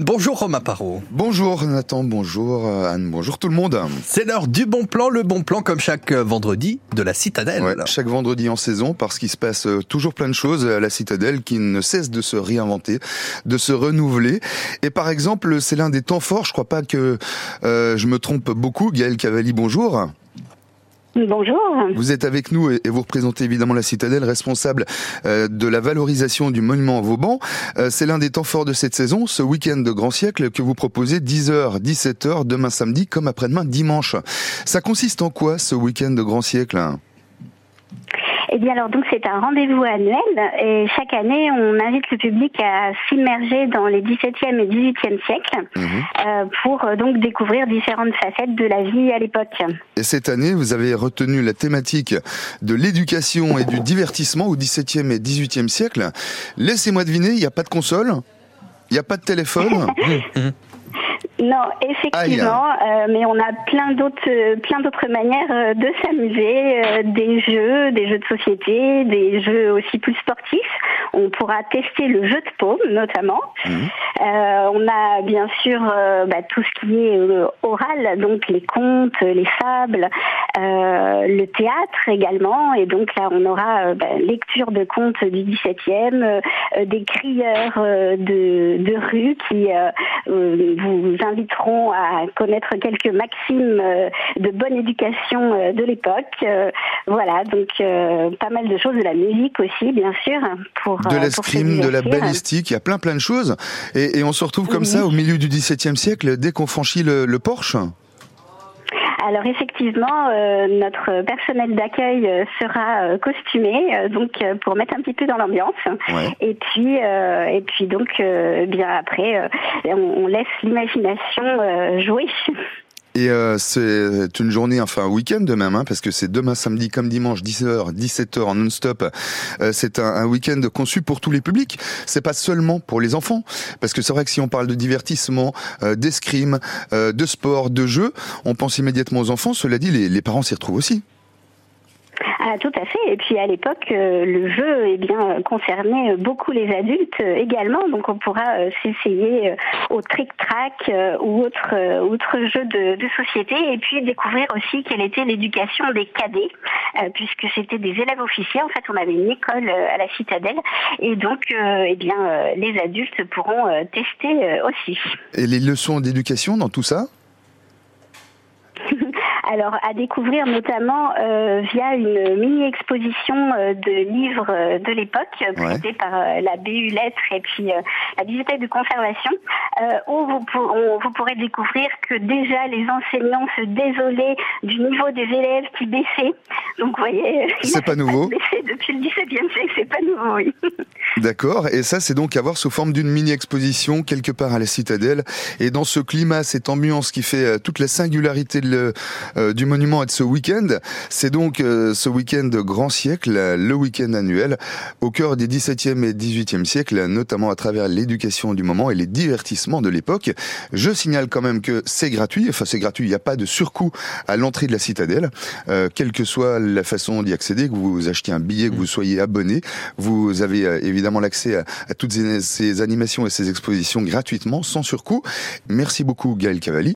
Bonjour Romain Parot. Bonjour Nathan, bonjour euh, Anne, bonjour tout le monde. C'est l'heure du bon plan, le bon plan comme chaque euh, vendredi de la Citadelle. Ouais, chaque vendredi en saison parce qu'il se passe euh, toujours plein de choses à la Citadelle qui ne cesse de se réinventer, de se renouveler. Et par exemple, c'est l'un des temps forts, je crois pas que euh, je me trompe beaucoup. Gaël Cavalli, bonjour. Bonjour. Vous êtes avec nous et vous représentez évidemment la Citadelle, responsable euh, de la valorisation du monument Vauban. Euh, c'est l'un des temps forts de cette saison, ce week-end de grand siècle que vous proposez 10h, 17h, demain samedi comme après-demain dimanche. Ça consiste en quoi ce week-end de grand siècle? Eh bien alors donc c'est un rendez-vous annuel et chaque année on invite le public à s'immerger dans les 17e et 18e siècles Mhm. euh, pour euh, donc découvrir différentes facettes de la vie à l'époque. Et cette année, vous avez retenu la thématique de l'éducation et du divertissement au 17e et 18e siècle. Laissez-moi deviner, il n'y a pas de console? Il n'y a pas de téléphone? Non, effectivement, euh, mais on a plein d'autres, euh, plein d'autres manières euh, de s'amuser, euh, des jeux, des jeux de société, des jeux aussi plus sportifs. On pourra tester le jeu de paume notamment. Euh, on a bien sûr euh, bah, tout ce qui est euh, oral, donc les contes, les fables, euh, le théâtre également. Et donc là, on aura euh, bah, lecture de contes du 17e, euh, euh, des crieurs euh, de, de rue qui euh, euh, vous inviteront à connaître quelques maximes euh, de bonne éducation euh, de l'époque. Euh, voilà, donc euh, pas mal de choses, de la musique aussi, bien sûr, pour de euh, l'escrime, de la balistique, il y a plein plein de choses. Et, et on se retrouve comme Oui. ça au milieu du XVIIe siècle, dès qu'on franchit le, le porche. Alors effectivement, euh, notre personnel d'accueil euh, sera euh, costumé, euh, donc pour mettre un petit peu dans l'ambiance. Ouais. Et puis, et puis donc, bien après, on, on laisse l'imagination jouer. Et euh, c'est une journée, enfin un week-end de même, hein, parce que c'est demain samedi comme dimanche, 10h, 17h en non-stop. Euh, c'est un, week-end conçu pour tous les publics. C'est pas seulement pour les enfants, parce que c'est vrai que si on parle de divertissement, euh, d'escrime, euh, de sport, de jeu, on pense immédiatement aux enfants. Cela dit, les parents s'y retrouvent aussi. Ah, tout à fait. Et puis à l'époque, euh, le jeu eh bien, concernait beaucoup les adultes euh, également. Donc on pourra euh, s'essayer au trick-track ou autre, autre jeu de, société. Et puis découvrir aussi quelle était l'éducation des cadets, puisque c'était des élèves officiers. En fait, on avait une école à la citadelle. Et donc, eh bien, les adultes pourront tester aussi. Et les leçons d'éducation dans tout ça? Alors, à découvrir notamment euh, via une mini-exposition euh, de livres euh, de l'époque, présentée par euh, la BU Lettres et puis euh, la bibliothèque de conservation, où vous, pour- on- vous pourrez découvrir que déjà les enseignants se désolaient du niveau des élèves qui baissaient. Donc, vous voyez, C'est pas nouveau. baissé depuis le XVIIe siècle, c'est pas nouveau, oui. D'accord, et ça c'est donc à voir sous forme d'une mini-exposition quelque part à la citadelle. Et dans ce climat, cette ambiance qui fait toute la singularité de le- du monument et de ce week-end, c'est donc euh, ce week-end grand siècle, euh, le week-end annuel, au cœur des 17e et 18e siècles, notamment à travers l'éducation du moment et les divertissements de l'époque. Je signale quand même que c'est gratuit, enfin c'est gratuit, il n'y a pas de surcoût à l'entrée de la citadelle, euh, quelle que soit la façon d'y accéder, que vous achetiez un billet, que vous soyez abonné, vous avez euh, évidemment l'accès à, à toutes ces animations et ces expositions gratuitement, sans surcoût. Merci beaucoup Gaël Cavalli.